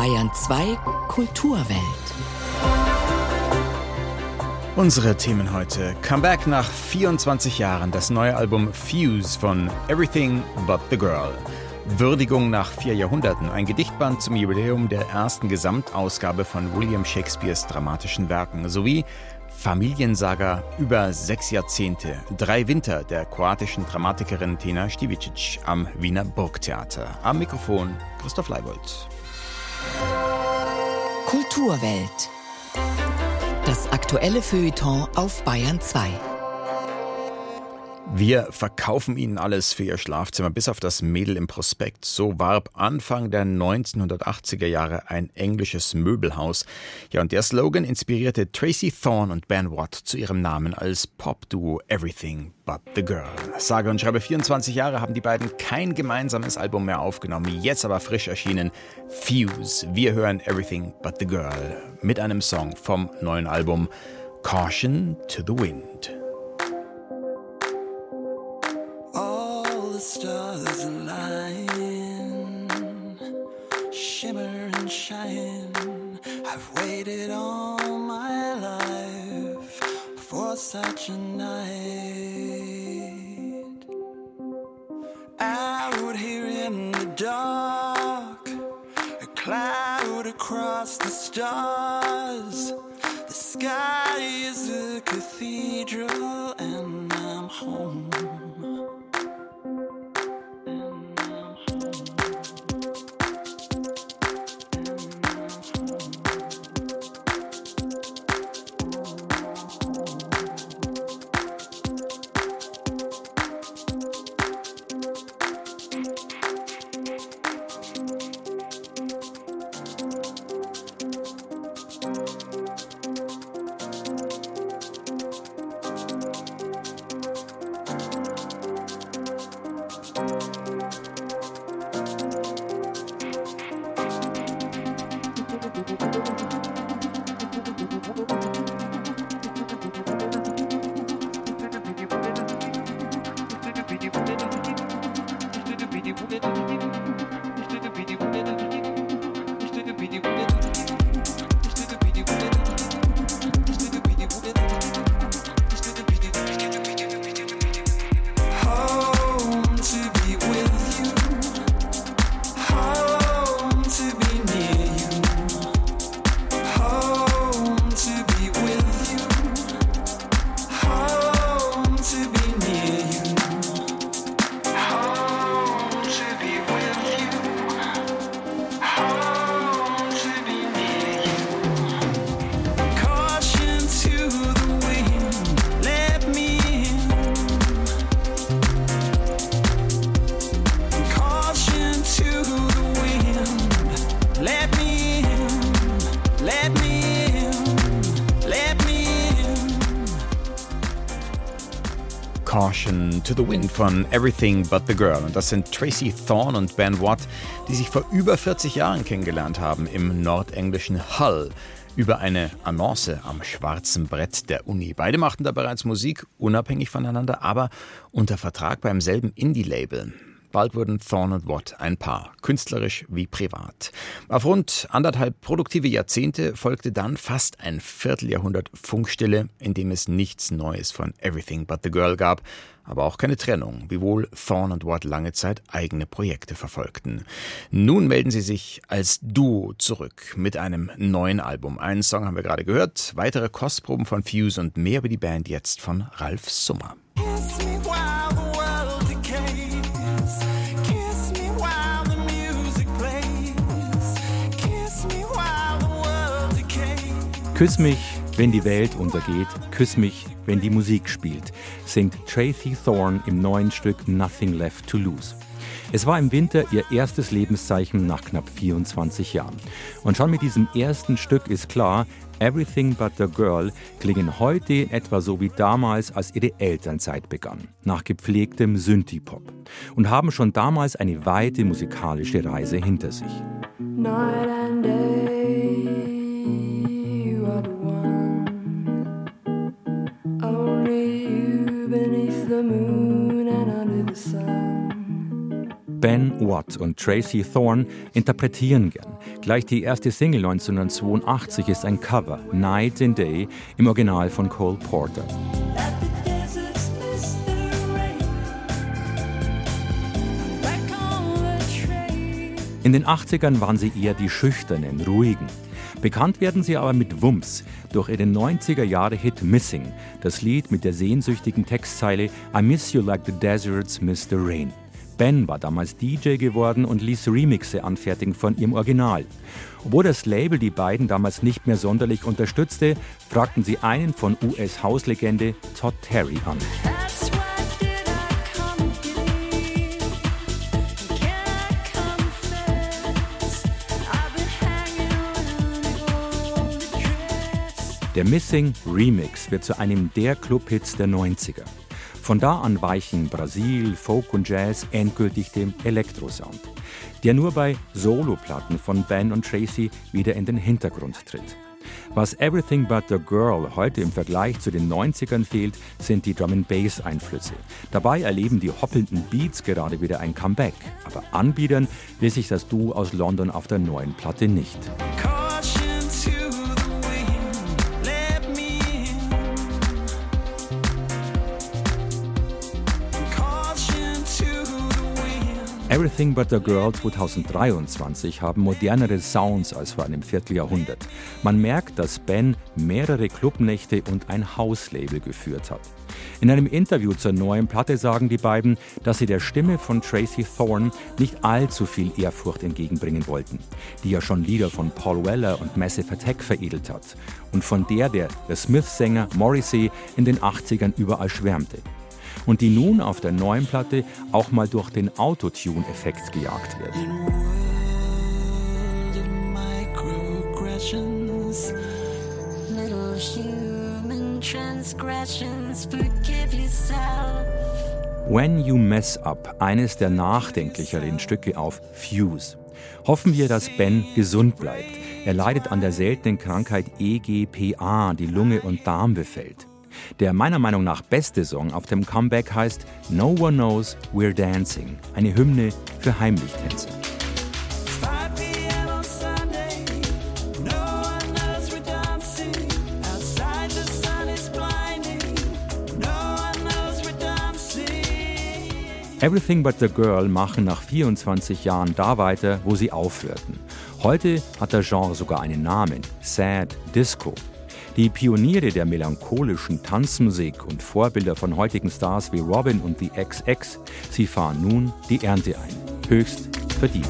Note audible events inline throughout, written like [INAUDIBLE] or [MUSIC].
Bayern 2 Kulturwelt. Unsere Themen heute. Comeback nach 24 Jahren. Das neue Album Fuse von Everything But the Girl. Würdigung nach vier Jahrhunderten. Ein Gedichtband zum Jubiläum der ersten Gesamtausgabe von William Shakespeares dramatischen Werken. Sowie Familiensaga über sechs Jahrzehnte. Drei Winter der kroatischen Dramatikerin Tina Stivicic am Wiener Burgtheater. Am Mikrofon Christoph Leibold. Kulturwelt. Das aktuelle Feuilleton auf Bayern 2. Wir verkaufen Ihnen alles für Ihr Schlafzimmer, bis auf das Mädel im Prospekt. So warb Anfang der 1980er Jahre ein englisches Möbelhaus. Ja, und der Slogan inspirierte Tracy Thorne und Ben Watt zu ihrem Namen als Pop-Duo Everything But the Girl. Sage und schreibe 24 Jahre haben die beiden kein gemeinsames Album mehr aufgenommen, jetzt aber frisch erschienen. Fuse. Wir hören Everything But the Girl mit einem Song vom neuen Album Caution to the Wind. Such a night. Out here in the dark, a cloud across the stars. The sky is a cathedral, and I'm home. Thank you. To the Wind von Everything But the Girl. Und das sind Tracy Thorne und Ben Watt, die sich vor über 40 Jahren kennengelernt haben im nordenglischen Hull über eine Annonce am schwarzen Brett der Uni. Beide machten da bereits Musik, unabhängig voneinander, aber unter Vertrag beim selben Indie-Label. Bald wurden Thorne und Watt ein Paar, künstlerisch wie privat. Auf rund anderthalb produktive Jahrzehnte folgte dann fast ein Vierteljahrhundert Funkstille, in dem es nichts Neues von Everything But the Girl gab, aber auch keine Trennung, wiewohl Thorne und Watt lange Zeit eigene Projekte verfolgten. Nun melden sie sich als Duo zurück mit einem neuen Album. Einen Song haben wir gerade gehört, weitere Kostproben von Fuse und mehr über die Band jetzt von Ralf Summer. Küss mich, wenn die Welt untergeht, küss mich, wenn die Musik spielt, singt Tracy Thorne im neuen Stück Nothing Left to Lose. Es war im Winter ihr erstes Lebenszeichen nach knapp 24 Jahren. Und schon mit diesem ersten Stück ist klar, Everything But the Girl klingen heute etwa so wie damals, als ihre Elternzeit begann, nach gepflegtem Synthie-Pop und haben schon damals eine weite musikalische Reise hinter sich. Night and day. Ben Watt und Tracy Thorn interpretieren gern. Gleich die erste Single 1982 ist ein Cover, Night and Day, im Original von Cole Porter. In den 80ern waren sie eher die schüchternen, ruhigen. Bekannt werden sie aber mit Wumms durch ihren 90er-Jahre-Hit Missing, das Lied mit der sehnsüchtigen Textzeile I miss you like the deserts miss the rain. Ben war damals DJ geworden und ließ Remixe anfertigen von ihrem Original. Obwohl das Label die beiden damals nicht mehr sonderlich unterstützte, fragten sie einen von US-Hauslegende Todd Terry an. Der Missing Remix wird zu einem der Clubhits der 90er. Von da an weichen Brasil, Folk und Jazz endgültig dem Elektrosound, der nur bei Soloplatten von Ben und Tracy wieder in den Hintergrund tritt. Was Everything But the Girl heute im Vergleich zu den 90ern fehlt, sind die Drum Bass Einflüsse. Dabei erleben die hoppelnden Beats gerade wieder ein Comeback, aber anbiedern will sich das Duo aus London auf der neuen Platte nicht. Everything But the Girl 2023 haben modernere Sounds als vor einem Vierteljahrhundert. Man merkt, dass Ben mehrere Clubnächte und ein Hauslabel geführt hat. In einem Interview zur neuen Platte sagen die beiden, dass sie der Stimme von Tracy Thorne nicht allzu viel Ehrfurcht entgegenbringen wollten, die ja schon Lieder von Paul Weller und Massive Attack veredelt hat und von der der The Smith-Sänger Morrissey in den 80ern überall schwärmte und die nun auf der neuen Platte auch mal durch den Autotune-Effekt gejagt wird. When You Mess Up, eines der nachdenklicheren Stücke auf Fuse. Hoffen wir, dass Ben gesund bleibt. Er leidet an der seltenen Krankheit EGPA, die Lunge und Darm befällt. Der meiner Meinung nach beste Song auf dem Comeback heißt No One Knows We're Dancing, eine Hymne für Heimlichtänzer. Everything But the Girl machen nach 24 Jahren da weiter, wo sie aufhörten. Heute hat der Genre sogar einen Namen, Sad Disco. Die Pioniere der melancholischen Tanzmusik und Vorbilder von heutigen Stars wie Robin und The XX, sie fahren nun die Ernte ein. Höchst verdient.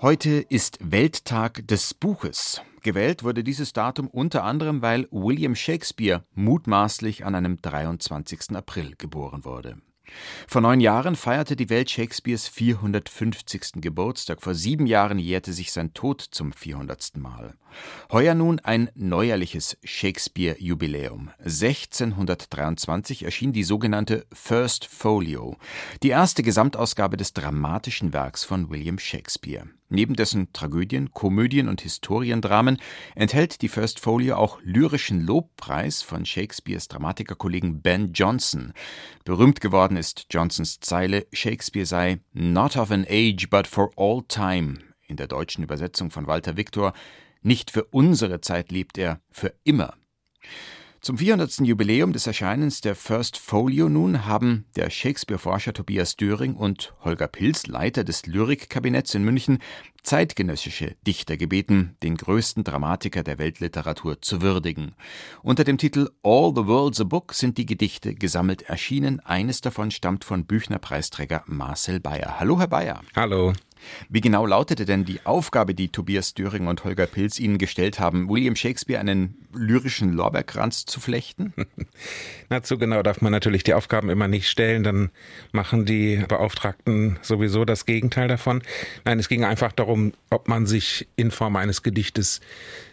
Heute ist Welttag des Buches. Gewählt wurde dieses Datum unter anderem, weil William Shakespeare mutmaßlich an einem 23. April geboren wurde. Vor neun Jahren feierte die Welt Shakespeares 450. Geburtstag. Vor sieben Jahren jährte sich sein Tod zum 400. Mal. Heuer nun ein neuerliches Shakespeare-Jubiläum. 1623 erschien die sogenannte First Folio, die erste Gesamtausgabe des dramatischen Werks von William Shakespeare. Neben dessen Tragödien, Komödien und Historiendramen enthält die First Folio auch lyrischen Lobpreis von Shakespeares Dramatikerkollegen Ben Jonson. Berühmt geworden ist Johnsons Zeile, Shakespeare sei not of an age but for all time. In der deutschen Übersetzung von Walter Victor nicht für unsere Zeit lebt er, für immer. Zum 400. Jubiläum des Erscheinens der First Folio nun haben der Shakespeare-Forscher Tobias Döring und Holger Pilz, Leiter des Lyrikkabinetts in München, zeitgenössische Dichter gebeten, den größten Dramatiker der Weltliteratur zu würdigen. Unter dem Titel All the World's a Book sind die Gedichte gesammelt erschienen. Eines davon stammt von Büchner-Preisträger Marcel Bayer. Hallo, Herr Bayer. Hallo. Wie genau lautete denn die Aufgabe, die Tobias Döring und Holger Pilz Ihnen gestellt haben, William Shakespeare einen lyrischen Lorbeerkranz zu flechten? [LAUGHS] Na, zu genau darf man natürlich die Aufgaben immer nicht stellen, dann machen die Beauftragten sowieso das Gegenteil davon. Nein, es ging einfach darum, ob man sich in Form eines Gedichtes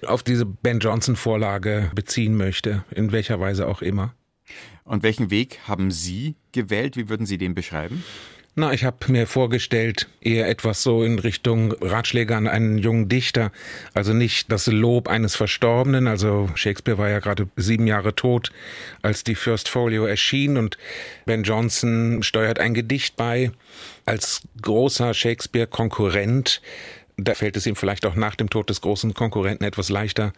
auf diese Ben Jonson Vorlage beziehen möchte, in welcher Weise auch immer. Und welchen Weg haben Sie gewählt? Wie würden Sie den beschreiben? Na, ich habe mir vorgestellt, eher etwas so in Richtung Ratschläge an einen jungen Dichter. Also nicht das Lob eines Verstorbenen. Also Shakespeare war ja gerade sieben Jahre tot, als die First Folio erschien und Ben Jonson steuert ein Gedicht bei. Als großer Shakespeare-Konkurrent da fällt es ihm vielleicht auch nach dem Tod des großen Konkurrenten etwas leichter,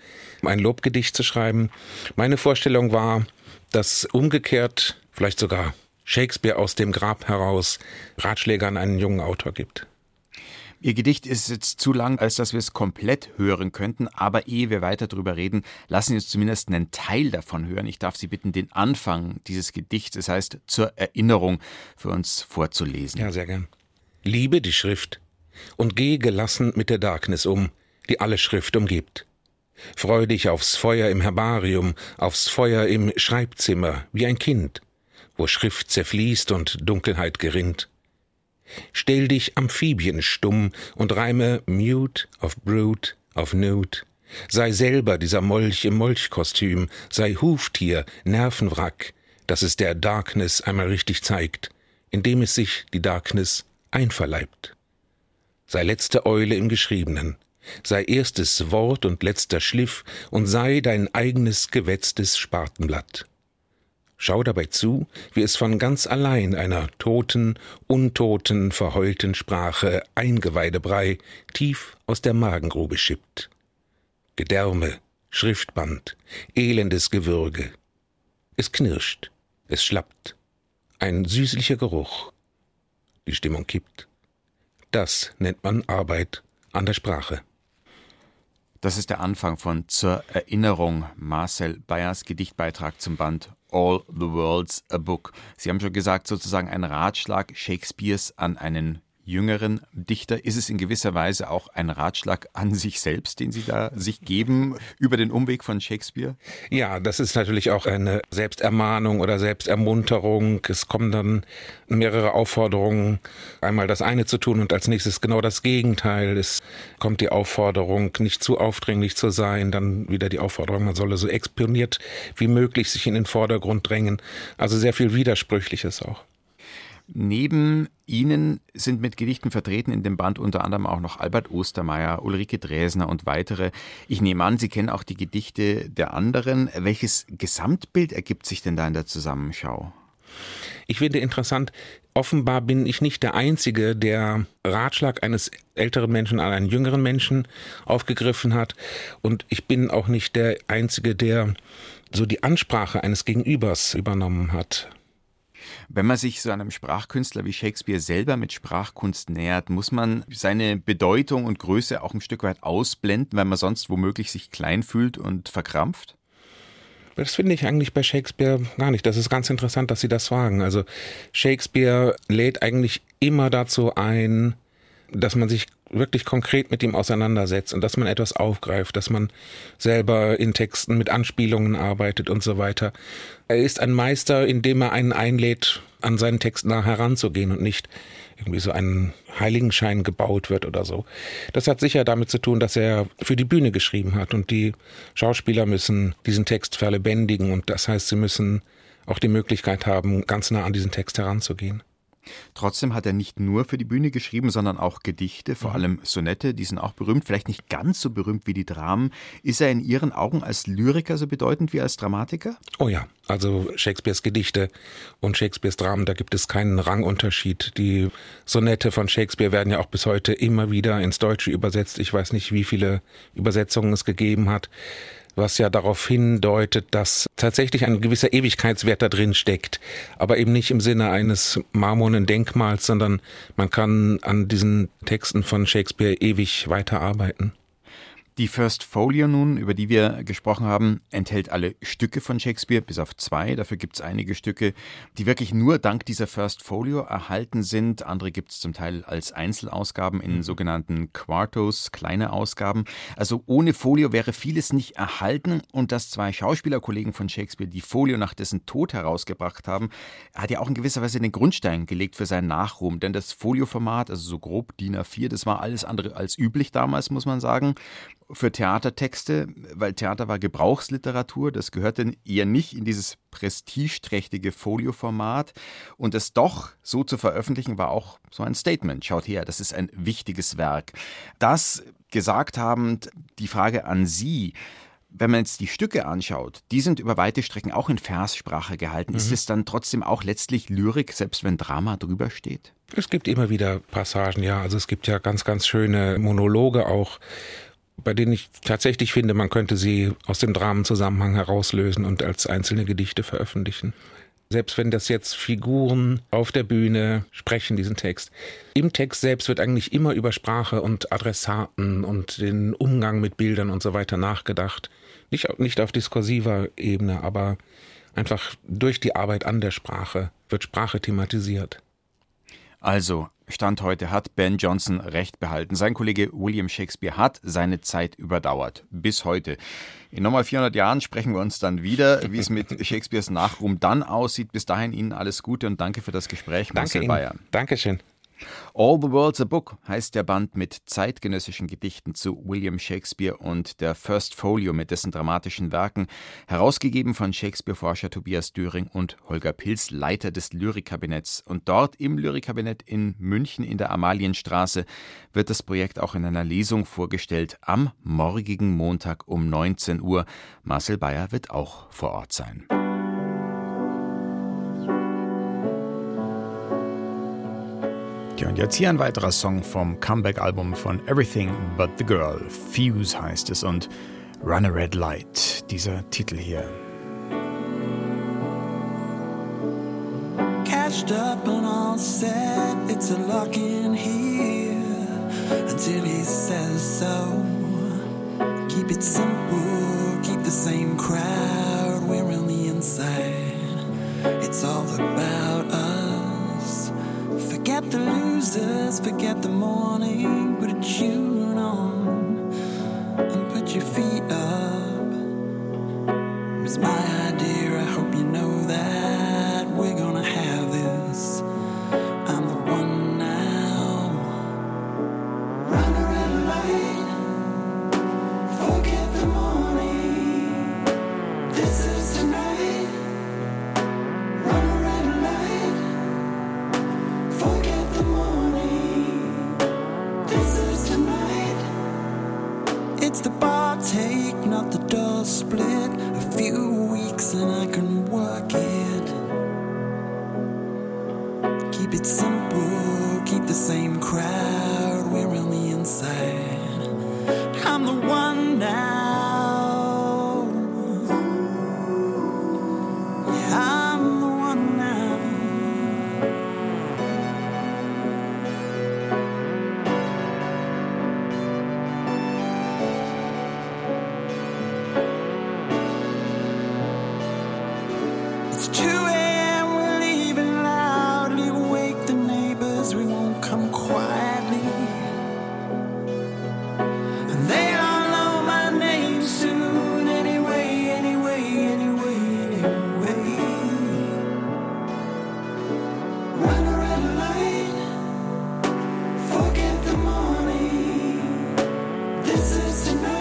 ein Lobgedicht zu schreiben. Meine Vorstellung war, dass umgekehrt, vielleicht sogar Shakespeare aus dem Grab heraus Ratschläge an einen jungen Autor gibt. Ihr Gedicht ist jetzt zu lang, als dass wir es komplett hören könnten, aber ehe wir weiter darüber reden, lassen Sie uns zumindest einen Teil davon hören. Ich darf Sie bitten, den Anfang dieses Gedichts, das heißt zur Erinnerung, für uns vorzulesen. Ja, sehr gern. Liebe die Schrift und geh gelassen mit der Darkness um, die alle Schrift umgibt. Freu dich aufs Feuer im Herbarium, aufs Feuer im Schreibzimmer, wie ein Kind, wo Schrift zerfließt und Dunkelheit gerinnt. Stell dich amphibienstumm und reime Mute auf Brute auf Nude. Sei selber dieser Molch im Molchkostüm, sei Huftier, Nervenwrack, das es der Darkness einmal richtig zeigt, indem es sich die Darkness einverleibt sei letzte Eule im Geschriebenen, sei erstes Wort und letzter Schliff und sei dein eigenes gewetztes Spatenblatt. Schau dabei zu, wie es von ganz allein einer toten, untoten, verheulten Sprache Eingeweidebrei tief aus der Magengrube schippt. Gedärme, Schriftband, elendes Gewürge. Es knirscht, es schlappt, ein süßlicher Geruch. Die Stimmung kippt. Das nennt man Arbeit an der Sprache. Das ist der Anfang von Zur Erinnerung Marcel Bayers Gedichtbeitrag zum Band All the World's a Book. Sie haben schon gesagt, sozusagen ein Ratschlag Shakespeares an einen jüngeren Dichter. Ist es in gewisser Weise auch ein Ratschlag an sich selbst, den Sie da sich geben über den Umweg von Shakespeare? Ja, das ist natürlich auch eine Selbstermahnung oder Selbstermunterung. Es kommen dann mehrere Aufforderungen, einmal das eine zu tun und als nächstes genau das Gegenteil. Es kommt die Aufforderung, nicht zu aufdringlich zu sein, dann wieder die Aufforderung, man solle so exponiert wie möglich sich in den Vordergrund drängen. Also sehr viel Widersprüchliches auch. Neben Ihnen sind mit Gedichten vertreten in dem Band unter anderem auch noch Albert Ostermeier, Ulrike Dresner und weitere. Ich nehme an, Sie kennen auch die Gedichte der anderen. Welches Gesamtbild ergibt sich denn da in der Zusammenschau? Ich finde interessant, offenbar bin ich nicht der Einzige, der Ratschlag eines älteren Menschen an einen jüngeren Menschen aufgegriffen hat. Und ich bin auch nicht der Einzige, der so die Ansprache eines Gegenübers übernommen hat. Wenn man sich so einem Sprachkünstler wie Shakespeare selber mit Sprachkunst nähert, muss man seine Bedeutung und Größe auch ein Stück weit ausblenden, weil man sonst womöglich sich klein fühlt und verkrampft? Das finde ich eigentlich bei Shakespeare gar nicht. Das ist ganz interessant, dass Sie das fragen. Also Shakespeare lädt eigentlich immer dazu ein, dass man sich wirklich konkret mit ihm auseinandersetzt und dass man etwas aufgreift, dass man selber in Texten mit Anspielungen arbeitet und so weiter. Er ist ein Meister, indem er einen einlädt, an seinen Text nah heranzugehen und nicht irgendwie so einen Heiligenschein gebaut wird oder so. Das hat sicher damit zu tun, dass er für die Bühne geschrieben hat und die Schauspieler müssen diesen Text verlebendigen und das heißt, sie müssen auch die Möglichkeit haben, ganz nah an diesen Text heranzugehen. Trotzdem hat er nicht nur für die Bühne geschrieben, sondern auch Gedichte, vor mhm. allem Sonette, die sind auch berühmt, vielleicht nicht ganz so berühmt wie die Dramen. Ist er in Ihren Augen als Lyriker so bedeutend wie als Dramatiker? Oh ja, also Shakespeares Gedichte und Shakespeares Dramen, da gibt es keinen Rangunterschied. Die Sonette von Shakespeare werden ja auch bis heute immer wieder ins Deutsche übersetzt. Ich weiß nicht, wie viele Übersetzungen es gegeben hat was ja darauf hindeutet, dass tatsächlich ein gewisser Ewigkeitswert da drin steckt, aber eben nicht im Sinne eines marmornen Denkmals, sondern man kann an diesen Texten von Shakespeare ewig weiterarbeiten. Die First Folio nun, über die wir gesprochen haben, enthält alle Stücke von Shakespeare, bis auf zwei. Dafür gibt es einige Stücke, die wirklich nur dank dieser First Folio erhalten sind. Andere gibt es zum Teil als Einzelausgaben in mhm. sogenannten Quartos, kleine Ausgaben. Also ohne Folio wäre vieles nicht erhalten. Und dass zwei Schauspielerkollegen von Shakespeare die Folio nach dessen Tod herausgebracht haben, hat ja auch in gewisser Weise den Grundstein gelegt für seinen Nachruhm. Denn das Folioformat, also so grob DIN A4, das war alles andere als üblich damals, muss man sagen. Für Theatertexte, weil Theater war Gebrauchsliteratur, das gehörte eher nicht in dieses prestigeträchtige Folioformat und es doch so zu veröffentlichen war auch so ein Statement. Schaut her, das ist ein wichtiges Werk. Das gesagt habend, die Frage an Sie, wenn man jetzt die Stücke anschaut, die sind über weite Strecken auch in Verssprache gehalten. Mhm. Ist es dann trotzdem auch letztlich Lyrik, selbst wenn Drama drüber steht? Es gibt immer wieder Passagen, ja. Also es gibt ja ganz, ganz schöne Monologe auch, bei denen ich tatsächlich finde, man könnte sie aus dem Dramenzusammenhang herauslösen und als einzelne Gedichte veröffentlichen. Selbst wenn das jetzt Figuren auf der Bühne sprechen, diesen Text. Im Text selbst wird eigentlich immer über Sprache und Adressaten und den Umgang mit Bildern und so weiter nachgedacht. Nicht, nicht auf diskursiver Ebene, aber einfach durch die Arbeit an der Sprache wird Sprache thematisiert. Also, Stand heute hat Ben Jonson recht behalten. Sein Kollege William Shakespeare hat seine Zeit überdauert. Bis heute. In nochmal 400 Jahren sprechen wir uns dann wieder, wie es mit [LAUGHS] Shakespeares Nachruhm dann aussieht. Bis dahin Ihnen alles Gute und danke für das Gespräch, Marcel Bayer. Dankeschön. All the World's a Book heißt der Band mit zeitgenössischen Gedichten zu William Shakespeare und der First Folio mit dessen dramatischen Werken, herausgegeben von Shakespeare-Forscher Tobias Döring und Holger Pilz, Leiter des Lyrikkabinetts. Und dort im Lyrikkabinett in München in der Amalienstraße wird das Projekt auch in einer Lesung vorgestellt am morgigen Montag um 19 Uhr. Marcel Bayer wird auch vor Ort sein. Ja, und jetzt hier ein weiterer Song vom Comeback-Album von Everything But the Girl. Fuse heißt es und Run a Red Light, dieser Titel hier. Catched up and all set, it's a lock in here until he says so. Keep it simple, keep the same crowd, we're on the inside. It's all about. Forget the losers, forget the morning, put a tune This is tonight.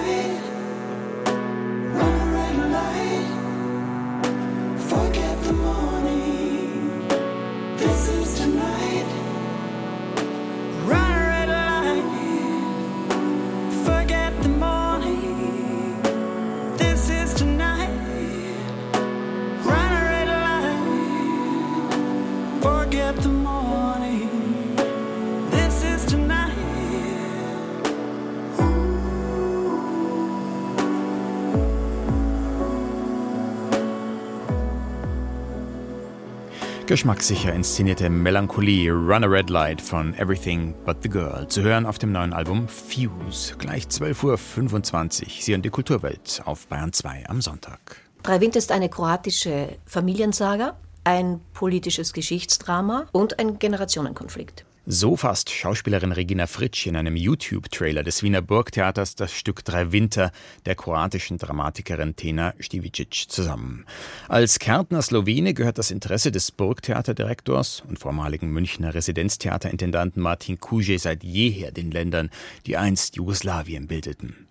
Geschmackssicher inszenierte Melancholie Run a Red Light von Everything But the Girl zu hören auf dem neuen Album Fuse. Gleich 12.25 Uhr. Sie und die Kulturwelt auf Bayern 2 am Sonntag. Drei Wind ist eine kroatische Familiensaga, ein politisches Geschichtsdrama und ein Generationenkonflikt. So fasst Schauspielerin Regina Fritsch in einem YouTube-Trailer des Wiener Burgtheaters das Stück Drei Winter der kroatischen Dramatikerin Tena Stivicic zusammen. Als Kärntner Slowene gehört das Interesse des Burgtheaterdirektors und vormaligen Münchner Residenztheaterintendanten Martin Kuže seit jeher den Ländern, die einst Jugoslawien bildeten.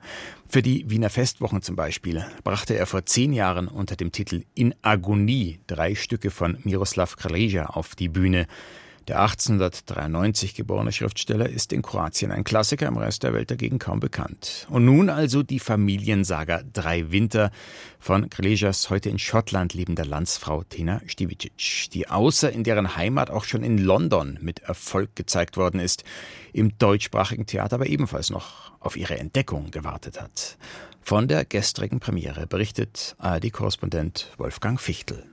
Für die Wiener Festwochen zum Beispiel brachte er vor zehn Jahren unter dem Titel In Agonie drei Stücke von Miroslav Krleja auf die Bühne. Der 1893 geborene Schriftsteller ist in Kroatien ein Klassiker, im Rest der Welt dagegen kaum bekannt. Und nun also die Familiensaga Drei Winter von Krelejas heute in Schottland lebender Landsfrau Tena Stivicic, die außer in deren Heimat auch schon in London mit Erfolg gezeigt worden ist, im deutschsprachigen Theater aber ebenfalls noch auf ihre Entdeckung gewartet hat. Von der gestrigen Premiere berichtet ARD-Korrespondent Wolfgang Fichtel.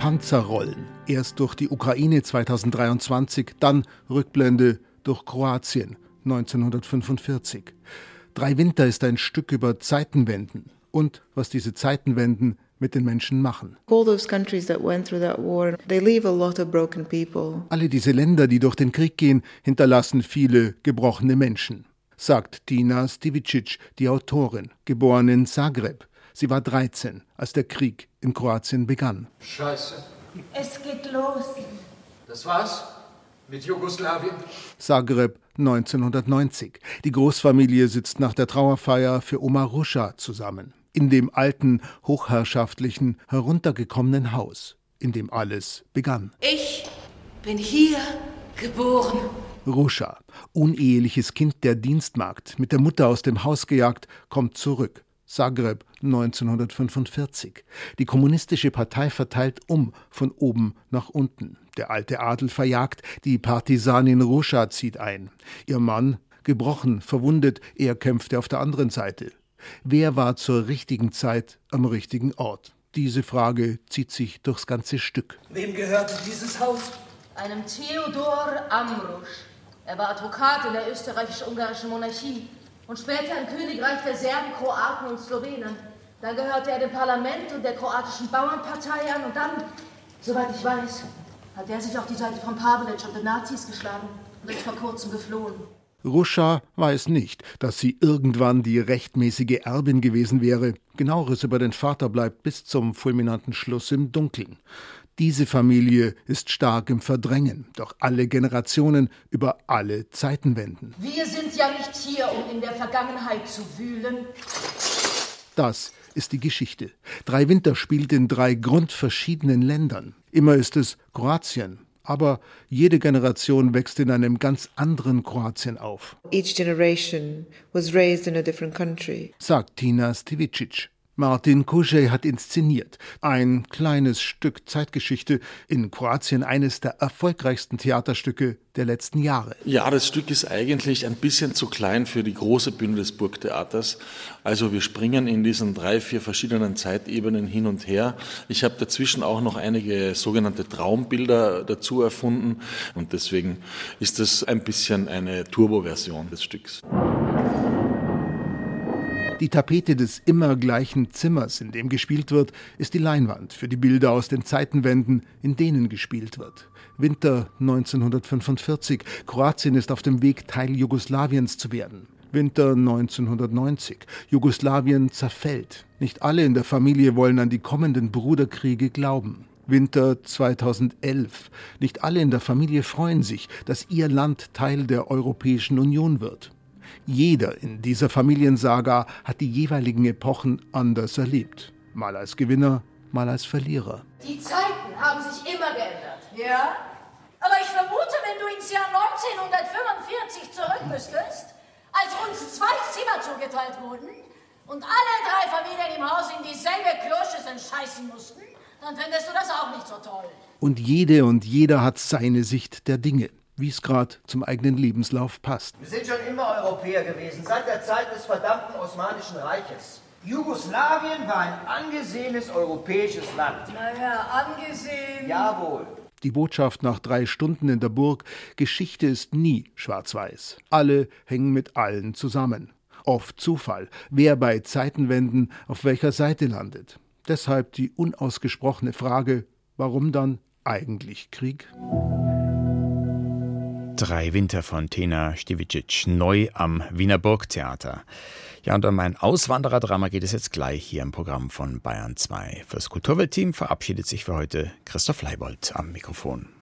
Panzerrollen. Erst durch die Ukraine 2023, dann Rückblende durch Kroatien 1945. Drei Winter ist ein Stück über Zeitenwenden und was diese Zeitenwenden mit den Menschen machen. Alle diese Länder, die durch den Krieg gehen, hinterlassen viele gebrochene Menschen, sagt Tina Stivicic, die Autorin, geboren in Zagreb. Sie war 13, als der Krieg in Kroatien begann. Scheiße. Es geht los. Das war's? Mit Jugoslawien? Zagreb 1990. Die Großfamilie sitzt nach der Trauerfeier für Oma Ruscha zusammen. In dem alten, hochherrschaftlichen, heruntergekommenen Haus, in dem alles begann. Ich bin hier geboren. Ruscha, uneheliches Kind der Dienstmagd, mit der Mutter aus dem Haus gejagt, kommt zurück. Zagreb 1945. Die kommunistische Partei verteilt um, von oben nach unten. Der alte Adel verjagt, die Partisanin Ruscha zieht ein. Ihr Mann, gebrochen, verwundet, er kämpfte auf der anderen Seite. Wer war zur richtigen Zeit am richtigen Ort? Diese Frage zieht sich durchs ganze Stück. Wem gehörte dieses Haus? Einem Theodor Amrusch. Er war Advokat in der österreichisch-ungarischen Monarchie und später im Königreich der Serben, Kroaten und Slowenen. Dann gehörte er dem Parlament und der kroatischen Bauernpartei an und dann, soweit ich weiß, hat er sich auf die Seite von Pavelic und den Nazis geschlagen und ist vor kurzem geflohen. Ruscha weiß nicht, dass sie irgendwann die rechtmäßige Erbin gewesen wäre. Genaueres über den Vater bleibt bis zum fulminanten Schluss im Dunkeln. Diese Familie ist stark im Verdrängen, doch alle Generationen über alle Zeitenwenden. Wir sind ja nicht hier, um in der Vergangenheit zu wühlen. Das ist die Geschichte. Drei Winter spielt in drei grundverschiedenen Ländern. Immer ist es Kroatien, aber jede Generation wächst in einem ganz anderen Kroatien auf. Each generation was raised in a different country. Sagt Tina Stivicic. Martin Kuschej hat inszeniert. Ein kleines Stück Zeitgeschichte, in Kroatien eines der erfolgreichsten Theaterstücke der letzten Jahre. Ja, das Stück ist eigentlich ein bisschen zu klein für die große Bühne des Burgtheaters. Also wir springen in diesen drei, vier verschiedenen Zeitebenen hin und her. Ich habe dazwischen auch noch einige sogenannte Traumbilder dazu erfunden und deswegen ist das ein bisschen eine Turbo-Version des Stücks. Die Tapete des immer gleichen Zimmers, in dem gespielt wird, ist die Leinwand für die Bilder aus den Zeitenwänden, in denen gespielt wird. Winter 1945. Kroatien ist auf dem Weg, Teil Jugoslawiens zu werden. Winter 1990. Jugoslawien zerfällt. Nicht alle in der Familie wollen an die kommenden Bruderkriege glauben. Winter 2011. Nicht alle in der Familie freuen sich, dass ihr Land Teil der Europäischen Union wird. Jeder in dieser Familiensaga hat die jeweiligen Epochen anders erlebt. Mal als Gewinner, mal als Verlierer. Die Zeiten haben sich immer geändert. Ja? Aber ich vermute, wenn du ins Jahr 1945 zurück müsstest, als uns zwei Zimmer zugeteilt wurden und alle drei Familien im Haus in dieselbe Kloschüssel scheißen mussten, dann fändest du das auch nicht so toll. Und jede und jeder hat seine Sicht der Dinge wie es gerade zum eigenen Lebenslauf passt. Wir sind schon immer Europäer gewesen, seit der Zeit des verdammten Osmanischen Reiches. Jugoslawien war ein angesehenes europäisches Land. Naja, angesehen. Jawohl. Die Botschaft nach drei Stunden in der Burg, Geschichte ist nie schwarz-weiß. Alle hängen mit allen zusammen. Oft Zufall, wer bei Zeitenwenden auf welcher Seite landet. Deshalb die unausgesprochene Frage, warum dann eigentlich Krieg? Drei Winter von Tena Stevicic neu am Wiener Burgtheater. Ja, und um ein Auswandererdrama geht es jetzt gleich hier im Programm von Bayern 2. Fürs Kulturweltteam verabschiedet sich für heute Christoph Leibold am Mikrofon.